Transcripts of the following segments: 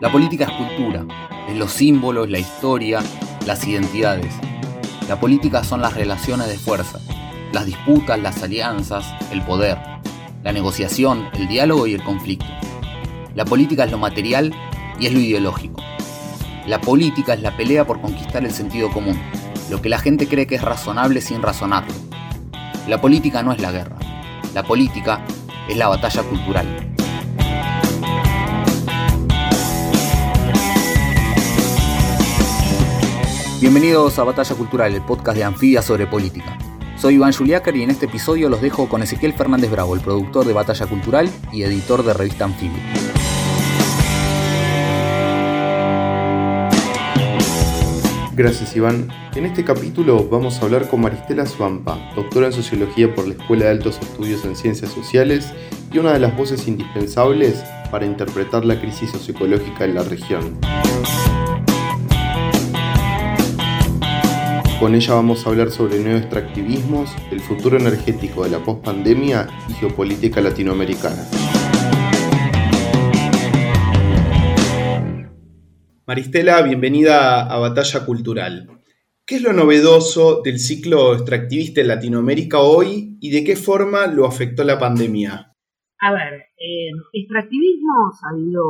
La política es cultura, es los símbolos, la historia, las identidades. La política son las relaciones de fuerza, las disputas, las alianzas, el poder, la negociación, el diálogo y el conflicto. La política es lo material y es lo ideológico. La política es la pelea por conquistar el sentido común, lo que la gente cree que es razonable sin razonarlo. La política no es la guerra, la política es la batalla cultural. Bienvenidos a Batalla Cultural, el podcast de Anfibia sobre política. Soy Iván Juliácar y en este episodio los dejo con Ezequiel Fernández Bravo, el productor de Batalla Cultural y editor de revista Anfibia. Gracias Iván. En este capítulo vamos a hablar con Maristela Suampa, doctora en Sociología por la Escuela de Altos Estudios en Ciencias Sociales y una de las voces indispensables para interpretar la crisis socioecológica en la región. Con ella vamos a hablar sobre neoextractivismos, el futuro energético de la pospandemia y geopolítica latinoamericana. Maristela, bienvenida a Batalla Cultural. ¿Qué es lo novedoso del ciclo extractivista en Latinoamérica hoy y de qué forma lo afectó la pandemia? A ver, eh, extractivismos ha habido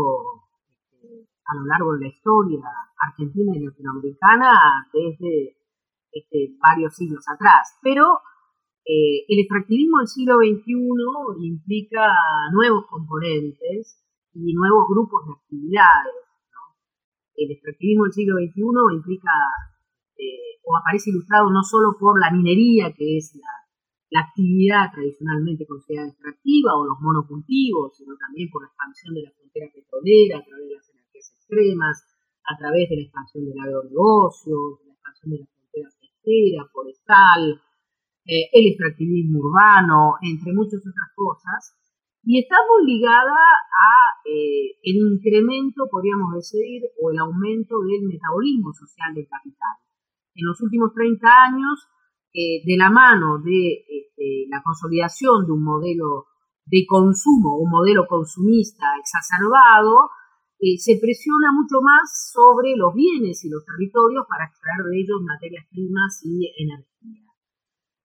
este, a lo largo de la historia argentina y latinoamericana desde este, varios siglos atrás. Pero eh, el extractivismo del siglo XXI implica nuevos componentes y nuevos grupos de actividades. El extractivismo del siglo XXI implica eh, o aparece ilustrado no solo por la minería, que es la, actividad tradicionalmente considerada extractiva, o los monocultivos, sino también por la expansión de la frontera petrolera a través de las energías extremas, a través de la expansión del agronegocio, la expansión de la forestal, eh, el extractivismo urbano, entre muchas otras cosas, y muy ligada a eh, el incremento, podríamos decir, o el aumento del metabolismo social del capital. En los últimos 30 años, eh, de la mano de este, la consolidación de un modelo de consumo, un modelo consumista exacerbado, eh, se presiona mucho más sobre los bienes y los territorios para extraer de ellos materias primas y energía.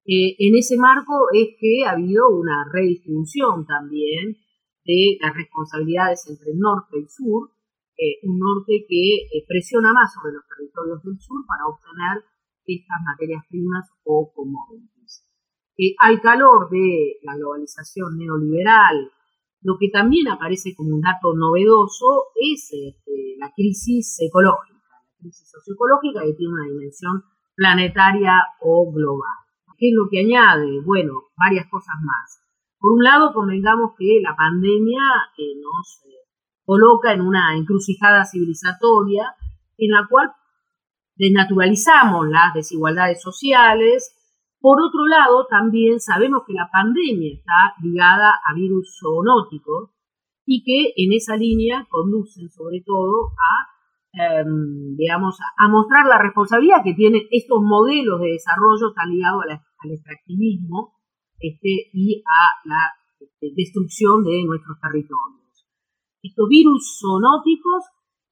Eh, en ese marco es que ha habido una redistribución también de las responsabilidades entre el norte y el sur, eh, un norte que presiona más sobre los territorios del sur para obtener estas materias primas o commodities. al calor de la globalización neoliberal, lo que también aparece como un dato novedoso es este, la crisis ecológica, la crisis socioecológica que tiene una dimensión planetaria o global. ¿Qué es lo que añade? Bueno, varias cosas más. Por un lado, convengamos que la pandemia eh, nos eh, coloca en una encrucijada civilizatoria en la cual desnaturalizamos las desigualdades sociales, por otro lado, también sabemos que la pandemia está ligada a virus zoonóticos y que en esa línea conducen sobre todo a, em, digamos, a mostrar la responsabilidad que tienen estos modelos de desarrollo tan ligados al extractivismo este, y a la este, destrucción de nuestros territorios. Estos virus zoonóticos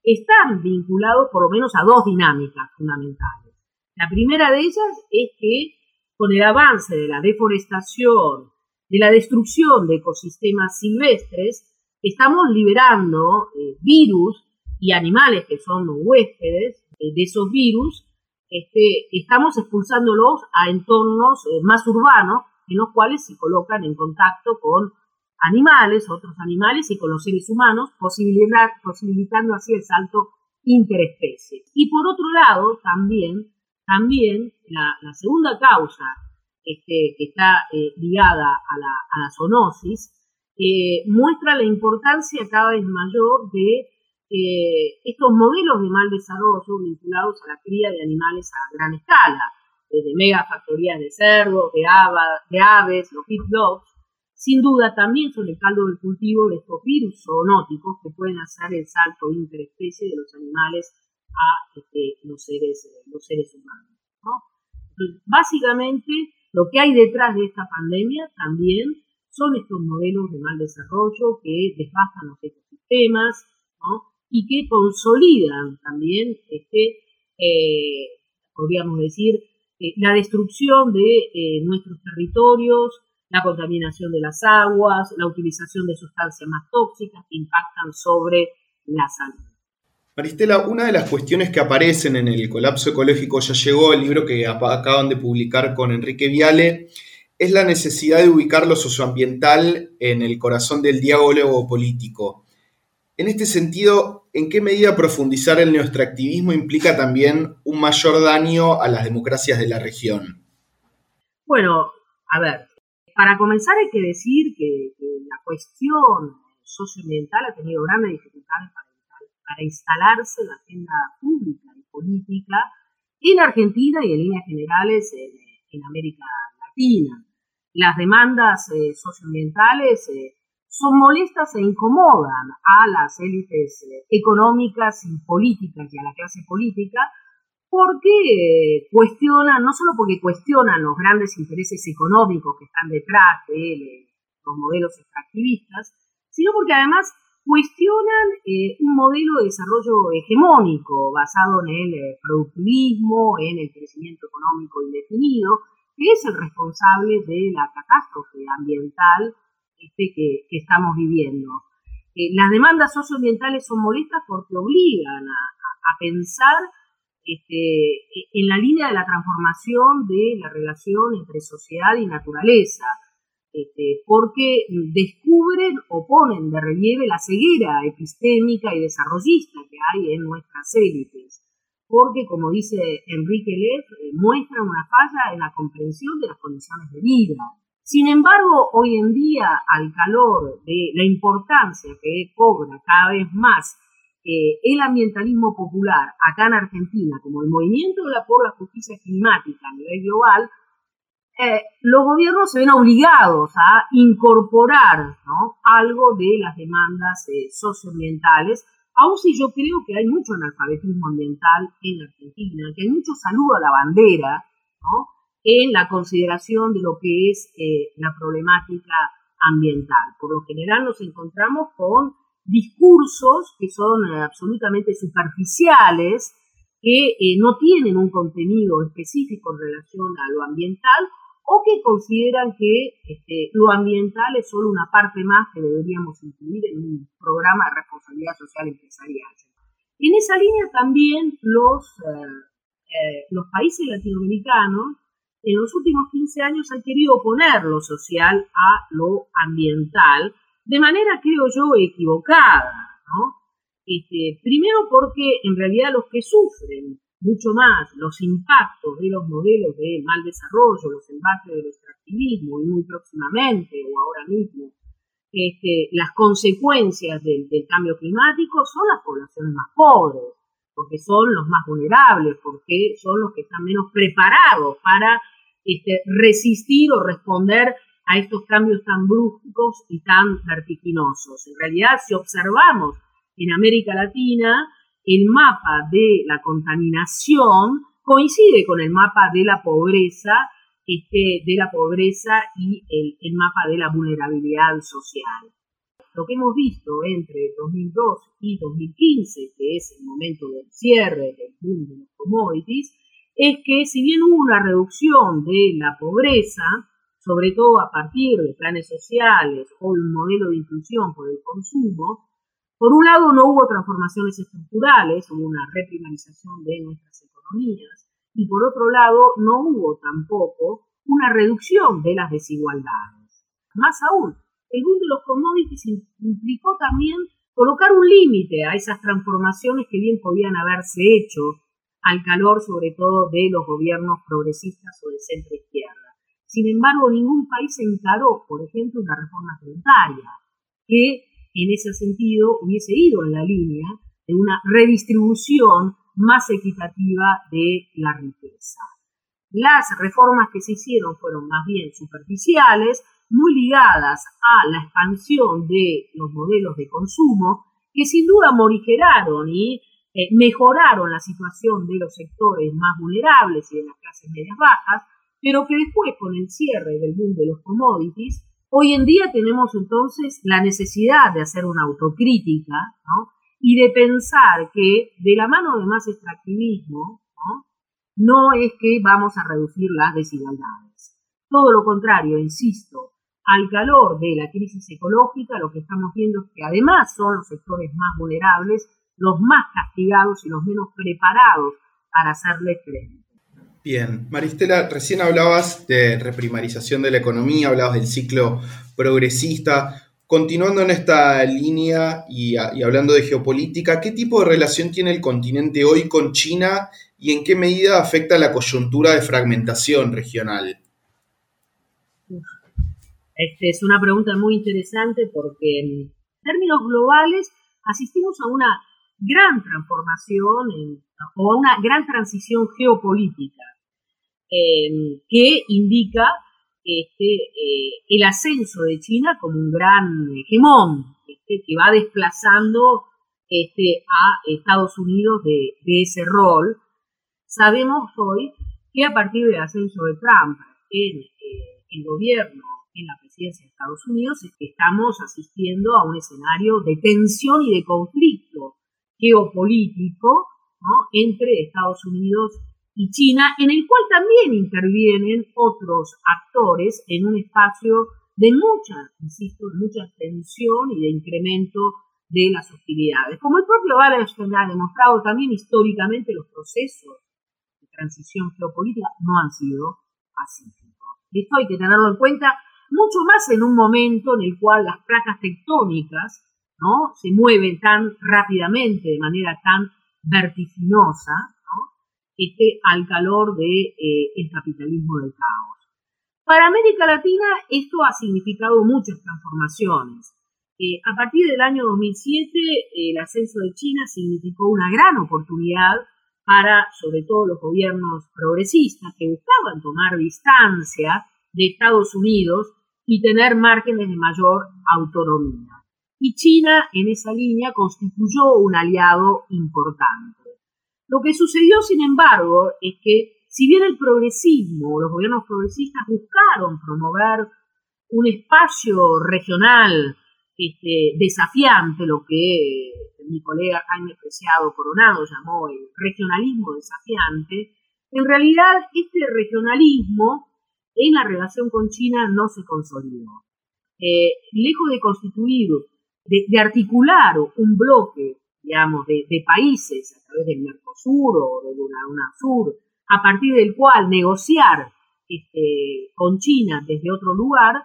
están vinculados por lo menos a dos dinámicas fundamentales. La primera de ellas es que con el avance de la deforestación, de la destrucción de ecosistemas silvestres, estamos liberando eh, virus y animales que son huéspedes eh, de esos virus, este, estamos expulsándolos a entornos eh, más urbanos en los cuales se colocan en contacto con animales, otros animales y con los seres humanos, posibilitando así el salto interespecie. Y por otro lado, también también la, segunda causa este, que está eh, ligada a la, zoonosis eh, muestra la importancia cada vez mayor de eh, estos modelos de mal desarrollo vinculados a la cría de animales a gran escala, desde megafactorías de cerdos, de, de aves, los feedlots, sin duda también son el caldo del cultivo de estos virus zoonóticos que pueden hacer el salto interespecie de los animales a este, los, seres, humanos. básicamente, lo que hay detrás de esta pandemia también son estos modelos de mal desarrollo que desbastan los ecosistemas y que consolidan también, este, eh, podríamos decir, eh, la destrucción de eh, nuestros territorios, la contaminación de las aguas, la utilización de sustancias más tóxicas que impactan sobre la salud. Maristela, una de las cuestiones que aparecen en el colapso ecológico ya llegó, el libro que acaban de publicar con Enrique Viale, es la necesidad de ubicar lo socioambiental en el corazón del diálogo político. En este sentido, ¿en qué medida profundizar el neoextractivismo implica también un mayor daño a las democracias de la región? Bueno, a ver, para comenzar hay que decir que, la cuestión socioambiental ha tenido grandes dificultades para, instalarse en la agenda pública y política en Argentina y en líneas generales en, América Latina. Las demandas eh, socioambientales eh, son molestas e incomodan a las élites eh, económicas y políticas y a la clase política porque cuestionan, no solo porque cuestionan los grandes intereses económicos que están detrás de los modelos extractivistas, sino porque además cuestionan eh, un modelo de desarrollo hegemónico basado en el eh, productivismo, en el crecimiento económico indefinido, que es el responsable de la catástrofe ambiental este, que, estamos viviendo. las demandas socioambientales son molestas porque obligan a pensar este, en la línea de la transformación de la relación entre sociedad y naturaleza, este, porque descubren o ponen de relieve la ceguera epistémica y desarrollista que hay en nuestras élites, porque, como dice Enrique Leff, eh, muestran una falla en la comprensión de las condiciones de vida. Sin embargo, hoy en día, al calor de la importancia que cobra cada vez más eh, el ambientalismo popular acá en Argentina, como el movimiento por la justicia climática a nivel global, eh, los gobiernos se ven obligados a incorporar algo de las demandas eh, socioambientales, aun si yo creo que hay mucho analfabetismo ambiental en Argentina, que hay mucho saludo a la bandera en la consideración de lo que es la problemática ambiental. Por lo general nos encontramos con discursos que son eh, absolutamente superficiales, que eh, no tienen un contenido específico en relación a lo ambiental o que consideran que este, lo ambiental es solo una parte más que deberíamos incluir en un programa de responsabilidad social empresarial. En esa línea también los, eh, los países latinoamericanos en los últimos 15 años han querido poner lo social a lo ambiental de manera, creo yo, equivocada, ¿no? Este, primero porque en realidad los que sufren mucho más los impactos de los modelos de mal desarrollo, los embates del extractivismo y muy próximamente o ahora mismo este, las consecuencias del, cambio climático son las poblaciones más pobres, porque son los más vulnerables, porque son los que están menos preparados para este, resistir o responder a estos cambios tan bruscos y tan vertiginosos. En realidad, si observamos en América Latina, el mapa de la contaminación coincide con el mapa de la pobreza, este, de la pobreza y el, el mapa de la vulnerabilidad social. Lo que hemos visto entre 2002 y 2015, que es el momento del cierre del boom de los commodities, es que si bien hubo una reducción de la pobreza, sobre todo a partir de planes sociales o un modelo de inclusión por el consumo, por un lado no hubo transformaciones estructurales, hubo una reprimarización de nuestras economías, y por otro lado no hubo tampoco una reducción de las desigualdades. Más aún, el boom de los commodities implicó también colocar un límite a esas transformaciones que bien podían haberse hecho al calor sobre todo de los gobiernos progresistas o de centro izquierda. Sin embargo, ningún país encaró, por ejemplo, una reforma tributaria que en ese sentido hubiese ido en la línea de una redistribución más equitativa de la riqueza. Las reformas que se hicieron fueron más bien superficiales, muy ligadas a la expansión de los modelos de consumo, que sin duda morigeraron y eh, mejoraron la situación de los sectores más vulnerables y de las clases medias bajas, pero que después con el cierre del boom de los commodities, hoy en día tenemos entonces la necesidad de hacer una autocrítica y de pensar que de la mano de más extractivismo no es que vamos a reducir las desigualdades. Todo lo contrario, insisto, al calor de la crisis ecológica lo que estamos viendo es que además son los sectores más vulnerables, los más castigados y los menos preparados para hacerle frente. Bien, Maristela, recién hablabas de reprimarización de la economía, hablabas del ciclo progresista. Continuando en esta línea y, hablando de geopolítica, ¿qué tipo de relación tiene el continente hoy con China y en qué medida afecta la coyuntura de fragmentación regional? Este es una pregunta muy interesante porque en términos globales asistimos a una gran transformación o a una gran transición geopolítica Em, que indica este, eh, el ascenso de China como un gran hegemón, este, que va desplazando a Estados Unidos de, ese rol. Sabemos hoy que a partir del ascenso de Trump en eh, el gobierno, en la presidencia de Estados Unidos, estamos asistiendo a un escenario de tensión y de conflicto geopolítico entre Estados Unidos y China, en el cual también intervienen otros actores en un espacio de mucha, insisto, de mucha tensión y de incremento de las hostilidades. Como el propio Wallerstein ha demostrado también históricamente los procesos de transición geopolítica no han sido pacíficos. Esto hay que tenerlo en cuenta mucho más en un momento en el cual las placas tectónicas ¿no? se mueven tan rápidamente, de manera tan vertiginosa, esté al calor del de, eh, capitalismo del caos. Para América Latina esto ha significado muchas transformaciones. Eh, a partir del año 2007, el ascenso de China significó una gran oportunidad para, sobre todo, los gobiernos progresistas que buscaban tomar distancia de Estados Unidos y tener márgenes de mayor autonomía. Y China, en esa línea, constituyó un aliado importante. Lo que sucedió, sin embargo, es que si bien el progresismo, los gobiernos progresistas buscaron promover un espacio regional este, desafiante, lo que mi colega Jaime Preciado Coronado llamó el regionalismo desafiante, en realidad este regionalismo en la relación con China no se consolidó. Eh, lejos de constituir, de articular un bloque digamos, de, países a través del Mercosur o de una UNASUR, a partir del cual negociar este, con China desde otro lugar,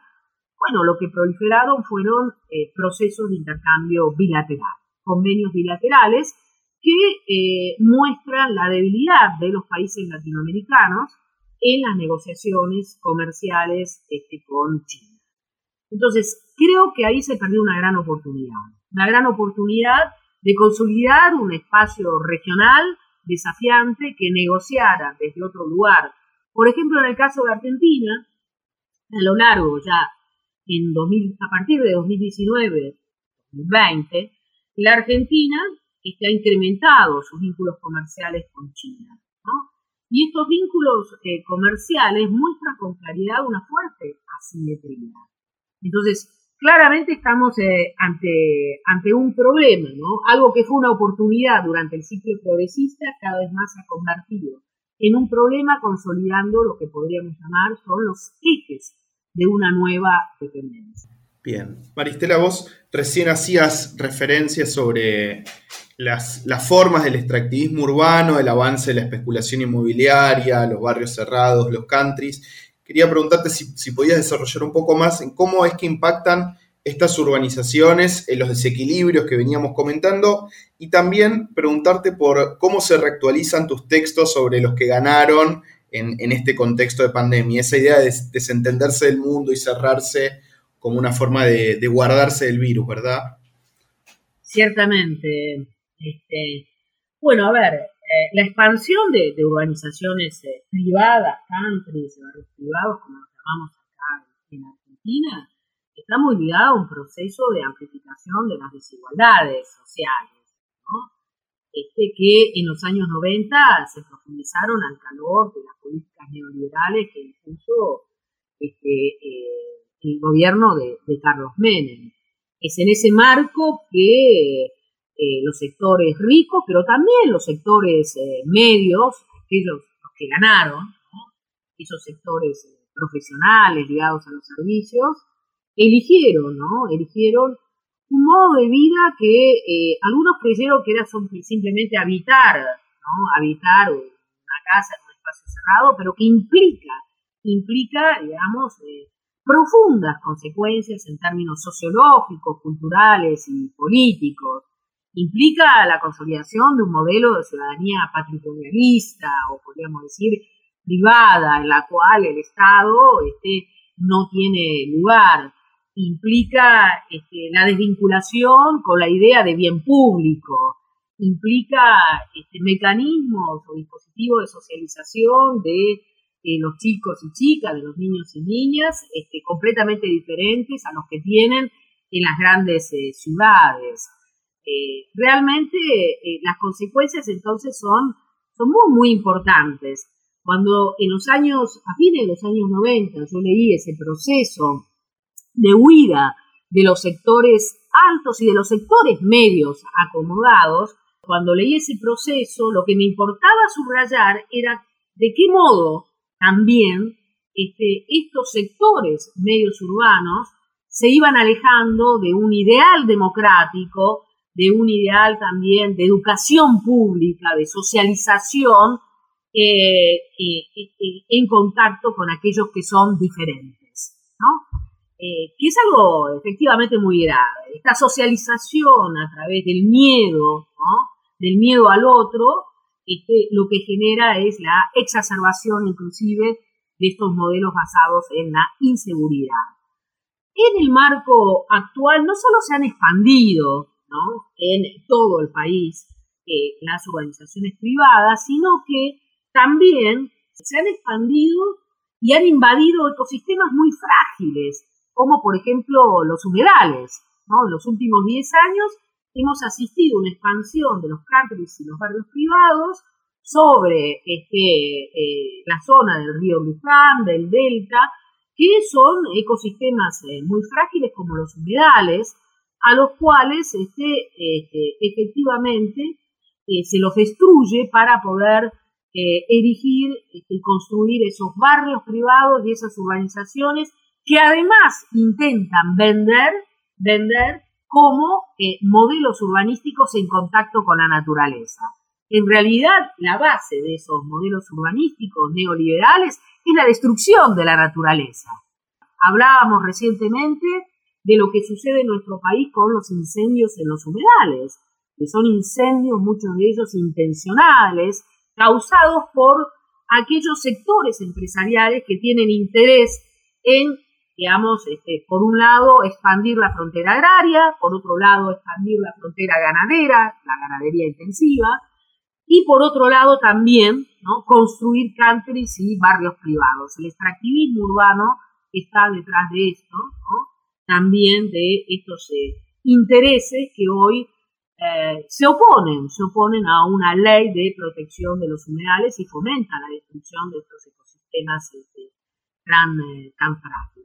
bueno, lo que proliferaron fueron eh, procesos de intercambio bilateral, convenios bilaterales que eh, muestran la debilidad de los países latinoamericanos en las negociaciones comerciales este, con China. Entonces, creo que ahí se perdió una gran oportunidad, una gran oportunidad de consolidar un espacio regional desafiante que negociara desde otro lugar. Por ejemplo, en el caso de Argentina, a lo largo ya en 2000, a partir de 2019-2020, la Argentina ha incrementado sus vínculos comerciales con China. Y estos vínculos eh, comerciales muestran con claridad una fuerte asimetría. Entonces, claramente estamos eh, ante, ante un problema, ¿no? Algo que fue una oportunidad durante el ciclo progresista, cada vez más se ha convertido en un problema consolidando lo que podríamos llamar son los ejes de una nueva dependencia. Bien, Maristela, vos recién hacías referencias sobre las, formas del extractivismo urbano, el avance de la especulación inmobiliaria, los barrios cerrados, los countries, quería preguntarte si, podías desarrollar un poco más en cómo es que impactan estas urbanizaciones, en los desequilibrios que veníamos comentando, y también preguntarte por cómo se reactualizan tus textos sobre los que ganaron en, este contexto de pandemia, esa idea de desentenderse del mundo y cerrarse como una forma de, guardarse del virus, ¿verdad? Ciertamente. Este, bueno, a ver, eh, la expansión de, urbanizaciones eh, privadas, countries, barrios privados, como los llamamos acá en Argentina, está muy ligada a un proceso de amplificación de las desigualdades sociales, ¿no? este, que en los años 90 se profundizaron al calor de la políticas neoliberales que impuso este, eh, el gobierno de, Carlos Menem. Es en ese marco que eh, los sectores ricos, pero también los sectores eh, medios, aquellos los que ganaron, esos sectores profesionales ligados a los servicios, eligieron, ¿no? Eligieron un modo de vida que algunos creyeron que era simplemente habitar, ¿no? Habitar una casa en un espacio cerrado, pero que implica implica, digamos, eh, profundas consecuencias en términos sociológicos, culturales y políticos. Implica la consolidación de un modelo de ciudadanía patrimonialista o podríamos decir privada, en la cual el Estado este, no tiene lugar. Implica este, la desvinculación con la idea de bien público. Implica este, mecanismos o dispositivos de socialización de eh, los chicos y chicas, de los niños y niñas, este, completamente diferentes a los que tienen en las grandes eh, ciudades. Eh, realmente las consecuencias entonces son, son muy, muy importantes. Cuando en los años, a fines de los años 90, yo leí ese proceso de huida de los sectores altos y de los sectores medios acomodados, cuando leí ese proceso, lo que me importaba subrayar era de qué modo también este, estos sectores medios urbanos se iban alejando de un ideal democrático, de un ideal también de educación pública, de socialización eh, eh, eh, en contacto con aquellos que son diferentes, que es algo efectivamente muy grave. Esta socialización a través del miedo, del miedo al otro, este, lo que genera es la exacerbación inclusive de estos modelos basados en la inseguridad. En el marco actual no solo se han expandido en todo el país eh, las organizaciones privadas, sino que también se han expandido y han invadido ecosistemas muy frágiles, como por ejemplo los humedales. En los últimos 10 años hemos asistido a una expansión de los cárteles y los barrios privados sobre este, eh, la zona del río Luján, del delta, que son ecosistemas eh, muy frágiles como los humedales, a los cuales este, este efectivamente eh, se los destruye para poder erigir este, y construir esos barrios privados y esas urbanizaciones que además intentan vender, vender como eh, modelos urbanísticos en contacto con la naturaleza. En realidad, la base de esos modelos urbanísticos neoliberales es la destrucción de la naturaleza. Hablábamos recientemente de lo que sucede en nuestro país con los incendios en los humedales, que son incendios, muchos de ellos intencionales, causados por aquellos sectores empresariales que tienen interés en digamos, este, por un lado, expandir la frontera agraria, por otro lado, expandir la frontera ganadera, la ganadería intensiva, y por otro lado también ¿no? construir countries y barrios privados. El extractivismo urbano está detrás de esto, también de estos eh, intereses que hoy eh, se oponen, se oponen a una ley de protección de los humedales y fomentan la destrucción de estos ecosistemas este, tan, eh, tan frágiles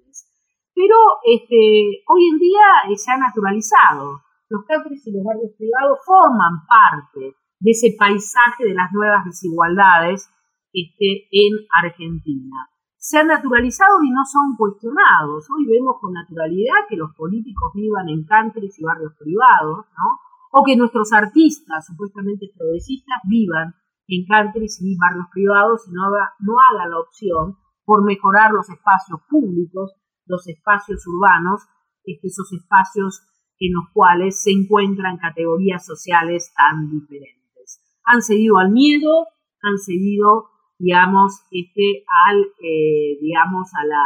pero este, hoy en día se ha naturalizado. Los countries y los barrios privados forman parte de ese paisaje de las nuevas desigualdades este, en Argentina. Se han naturalizado y no son cuestionados. Hoy vemos con naturalidad que los políticos vivan en countries y barrios privados, ¿no? o que nuestros artistas supuestamente progresistas vivan en countries y barrios privados y no, no hagan la opción por mejorar los espacios públicos los espacios urbanos, este, esos espacios en los cuales se encuentran categorías sociales tan diferentes. Han cedido al miedo, han cedido, digamos, este, al, eh, digamos, a la,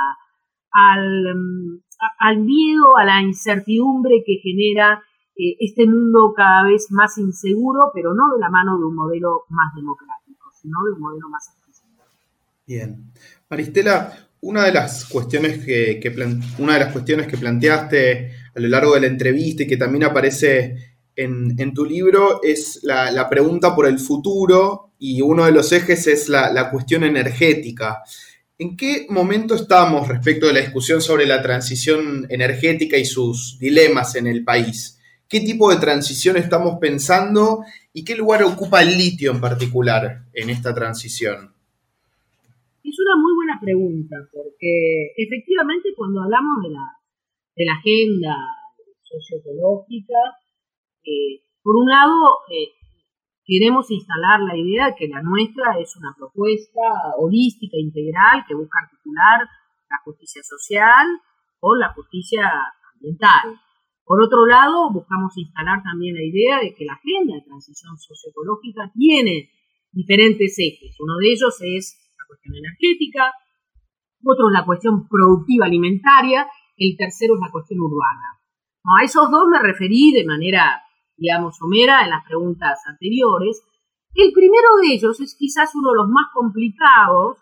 al, mm, al, miedo, a la incertidumbre que genera eh, este mundo cada vez más inseguro, pero no de la mano de un modelo más democrático, sino de un modelo más accesible. Bien. Maristela, una de las cuestiones que, una de las cuestiones que planteaste a lo largo de la entrevista y que también aparece en, tu libro es la, pregunta por el futuro y uno de los ejes es la, cuestión energética. ¿En qué momento estamos respecto de la discusión sobre la transición energética y sus dilemas en el país? ¿Qué tipo de transición estamos pensando y qué lugar ocupa el litio en particular en esta transición? Es una muy buena pregunta, porque efectivamente cuando hablamos de la, de la agenda socioecológica, eh, por un lado, eh, queremos instalar la idea de que la nuestra es una propuesta holística, integral, que busca articular la justicia social con la justicia ambiental. Por otro lado, buscamos instalar también la idea de que la agenda de transición socioecológica tiene diferentes ejes. Uno de ellos es cuestión energética, otro es la cuestión productiva alimentaria, el tercero es la cuestión urbana. a esos dos me referí de manera digamos, somera en las preguntas anteriores. El primero de ellos es quizás uno de los más complicados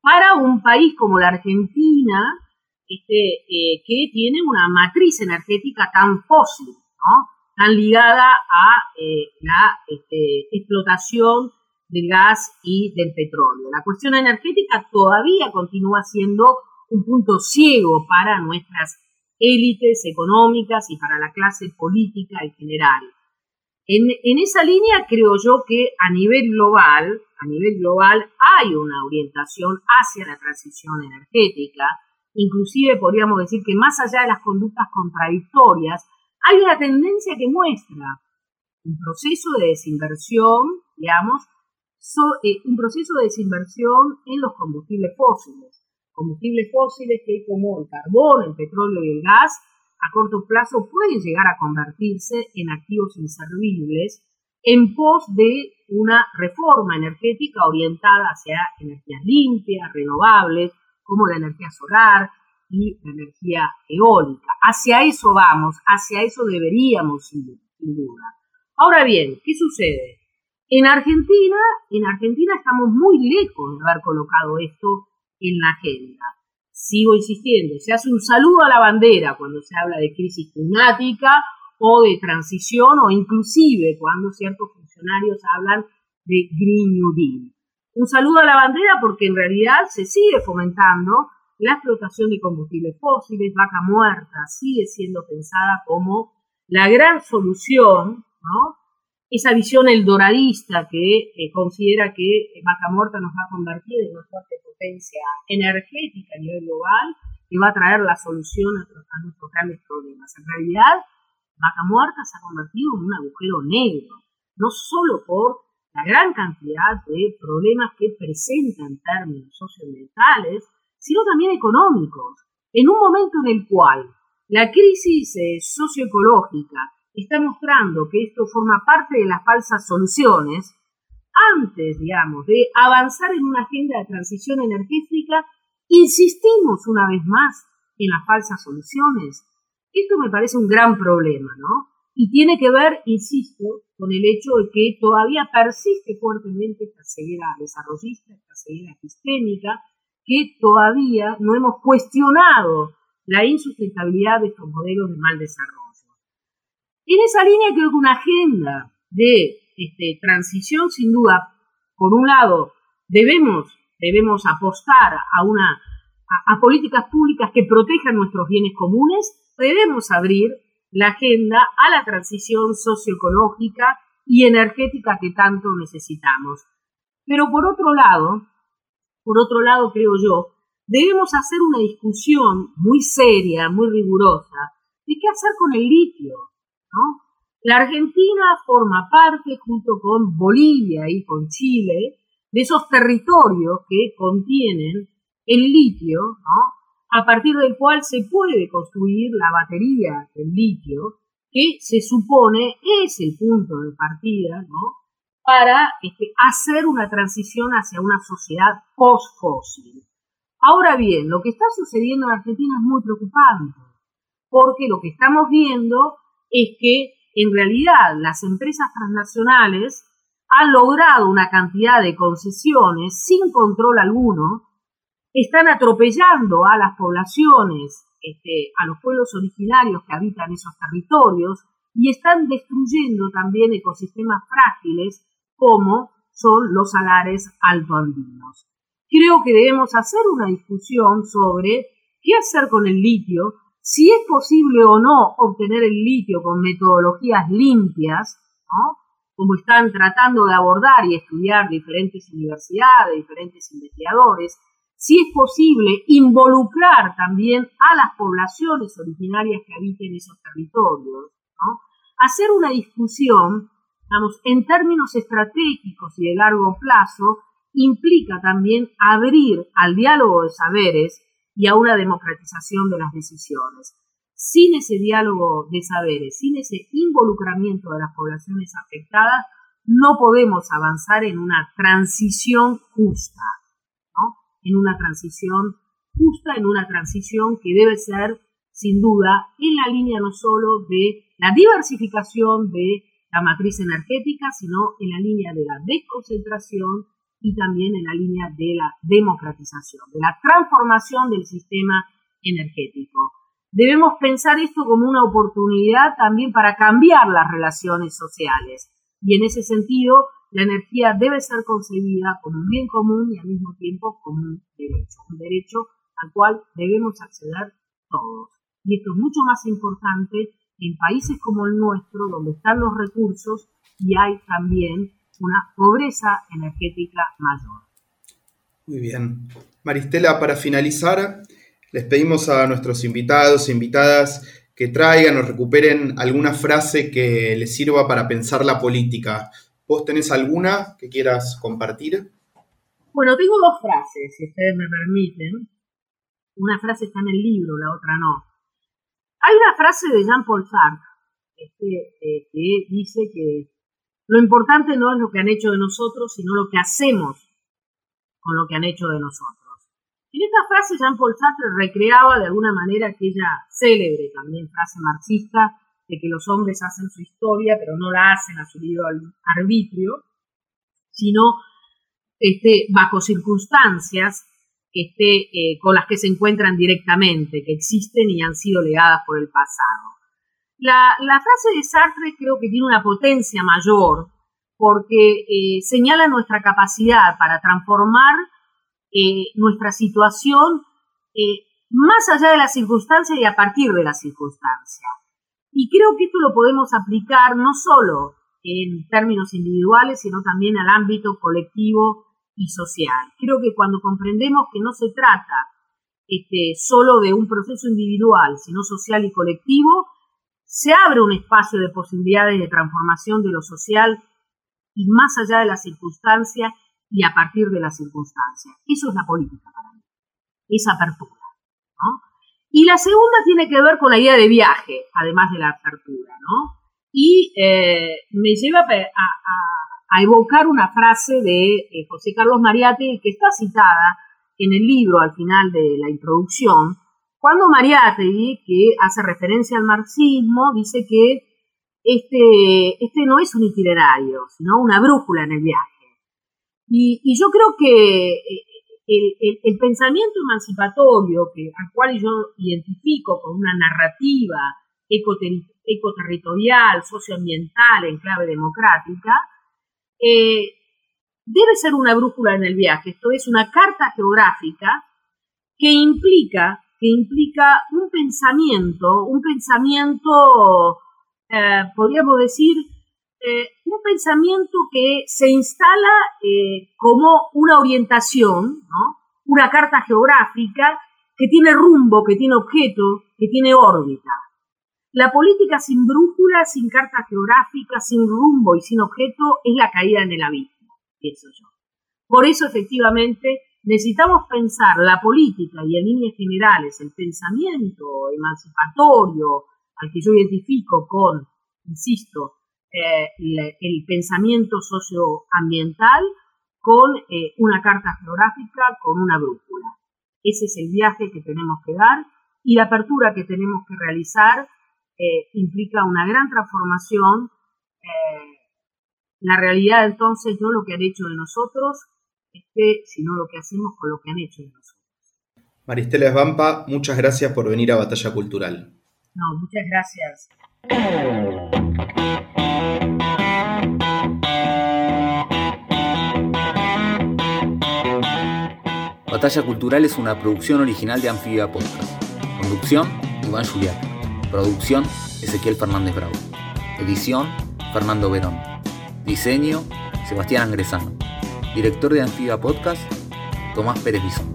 para un país como la Argentina, este, eh, que tiene una matriz energética tan fósil, ¿no? tan ligada a eh, la este, explotación del gas y del petróleo. La cuestión energética todavía continúa siendo un punto ciego para nuestras élites económicas y para la clase política en general. En, esa línea creo yo que a nivel global, a nivel global hay una orientación hacia la transición energética, inclusive podríamos decir que más allá de las conductas contradictorias, hay una tendencia que muestra un proceso de desinversión, digamos, eh, un proceso de desinversión en los combustibles fósiles. Combustibles fósiles que como el carbón, el petróleo y el gas a corto plazo pueden llegar a convertirse en activos inservibles en pos de una reforma energética orientada hacia energías limpias, renovables, como la energía solar y la energía eólica. Hacia eso vamos, hacia eso deberíamos ir, sin duda. Ahora bien, ¿qué sucede? En Argentina, en Argentina estamos muy lejos de haber colocado esto en la agenda sigo insistiendo, se hace un saludo a la bandera cuando se habla de crisis climática o de transición o inclusive cuando ciertos funcionarios hablan de Green New Deal. Un saludo a la bandera porque en realidad se sigue fomentando la explotación de combustibles fósiles, vaca muerta sigue siendo pensada como la gran solución, ¿no? Esa visión eldoradista que eh, considera que vaca muerta nos va a convertir en una fuerte energética a nivel global que va a traer la solución a, nuestros grandes problemas. En realidad, Vaca se ha convertido en un agujero negro, no solo por la gran cantidad de problemas que presenta en términos socioambientales, sino también económicos. En un momento en el cual la crisis eh, socioecológica está mostrando que esto forma parte de las falsas soluciones, antes, digamos, de avanzar en una agenda de transición energética, insistimos una vez más en las falsas soluciones. Esto me parece un gran problema, ¿no? Y tiene que ver, insisto, con el hecho de que todavía persiste fuertemente esta ceguera desarrollista, esta ceguera epistémica, que todavía no hemos cuestionado la insustentabilidad de estos modelos de mal desarrollo. En esa línea creo que una agenda de este, transición, sin duda, por un lado, debemos, debemos apostar a, una, a, políticas públicas que protejan nuestros bienes comunes, debemos abrir la agenda a la transición socioecológica y energética que tanto necesitamos. Pero por otro lado, por otro lado, creo yo, debemos hacer una discusión muy seria, muy rigurosa, de qué hacer con el litio, La Argentina forma parte, junto con Bolivia y con Chile, de esos territorios que contienen el litio, a partir del cual se puede construir la batería del litio, que se supone es el punto de partida para este, hacer una transición hacia una sociedad post-fósil. Ahora bien, lo que está sucediendo en Argentina es muy preocupante, porque lo que estamos viendo es que en realidad las empresas transnacionales han logrado una cantidad de concesiones sin control alguno, están atropellando a las poblaciones, este, a los pueblos originarios que habitan esos territorios, y están destruyendo también ecosistemas frágiles como son los salares altoandinos. Creo que debemos hacer una discusión sobre qué hacer con el litio, si es posible o no obtener el litio con metodologías limpias, como están tratando de abordar y estudiar diferentes universidades, diferentes investigadores, si es posible involucrar también a las poblaciones originarias que habiten esos territorios, hacer una discusión, vamos, en términos estratégicos y de largo plazo, implica también abrir al diálogo de saberes y a una democratización de las decisiones. Sin ese diálogo de saberes, sin ese involucramiento de las poblaciones afectadas, no podemos avanzar en una transición justa, ¿no? en una transición justa, en una transición que debe ser, sin duda, en la línea no solo de la diversificación de la matriz energética, sino en la línea de la desconcentración y también en la línea de la democratización, de la transformación del sistema energético. Debemos pensar esto como una oportunidad también para cambiar las relaciones sociales y en ese sentido la energía debe ser concebida como un bien común y al mismo tiempo como un derecho, un derecho al cual debemos acceder todos. Y esto es mucho más importante en países como el nuestro, donde están los recursos y hay también una pobreza energética mayor. Muy bien. Maristela, para finalizar, les pedimos a nuestros invitados e invitadas que traigan o recuperen alguna frase que les sirva para pensar la política. ¿Vos tenés alguna que quieras compartir? Bueno, tengo dos frases, si ustedes me permiten. Una frase está en el libro, la otra no. Hay una frase de Jean-Paul Sartre este, eh, que dice que lo importante no es lo que han hecho de nosotros, sino lo que hacemos con lo que han hecho de nosotros. En esta frase Jean-Paul Sartre recreaba de alguna manera aquella célebre también frase marxista de que los hombres hacen su historia, pero no la hacen a su libre arbitrio, sino este, bajo circunstancias este, eh, con las que se encuentran directamente, que existen y han sido legadas por el pasado. La, frase de Sartre creo que tiene una potencia mayor porque eh, señala nuestra capacidad para transformar eh, nuestra situación eh, más allá de la circunstancia y a partir de la circunstancia. Y creo que esto lo podemos aplicar no solo en términos individuales, sino también al ámbito colectivo y social. Creo que cuando comprendemos que no se trata este, solo de un proceso individual, sino social y colectivo, se abre un espacio de posibilidades de transformación de lo social y más allá de la circunstancia y a partir de la circunstancia. Eso es la política para mí, esa apertura. Y la segunda tiene que ver con la idea de viaje, además de la apertura. ¿no? Y eh, me lleva a, evocar una frase de eh, José Carlos Mariate que está citada en el libro al final de la introducción, cuando Mariátegui, que hace referencia al marxismo, dice que este, este no es un itinerario, sino una brújula en el viaje. Y, yo creo que eh, el, pensamiento emancipatorio, que, al cual yo identifico con una narrativa ecoterritorial, socioambiental, en clave democrática, eh, debe ser una brújula en el viaje. Esto es una carta geográfica que implica que implica un pensamiento, un pensamiento, eh, podríamos decir, eh, un pensamiento que se instala eh, como una orientación, una carta geográfica que tiene rumbo, que tiene objeto, que tiene órbita. La política sin brújula, sin carta geográfica, sin rumbo y sin objeto es la caída en el abismo, pienso yo. Por eso, efectivamente, necesitamos pensar la política y en líneas generales el pensamiento emancipatorio al que yo identifico con, insisto, eh, el, pensamiento socioambiental con eh, una carta geográfica, con una brújula. Ese es el viaje que tenemos que dar y la apertura que tenemos que realizar eh, implica una gran transformación. la realidad entonces no lo que han hecho de nosotros, sino lo que hacemos con lo que han hecho nosotros. Maristela Esbampa, muchas gracias por venir a Batalla Cultural. No, muchas gracias Batalla Cultural es una producción original de Anfibia Podcast. Conducción, Iván Julián. Producción, Ezequiel Fernández Bravo. Edición, Fernando Verón. Diseño, Sebastián Angresano. Director de Anfibia Podcast, Tomás Pérez.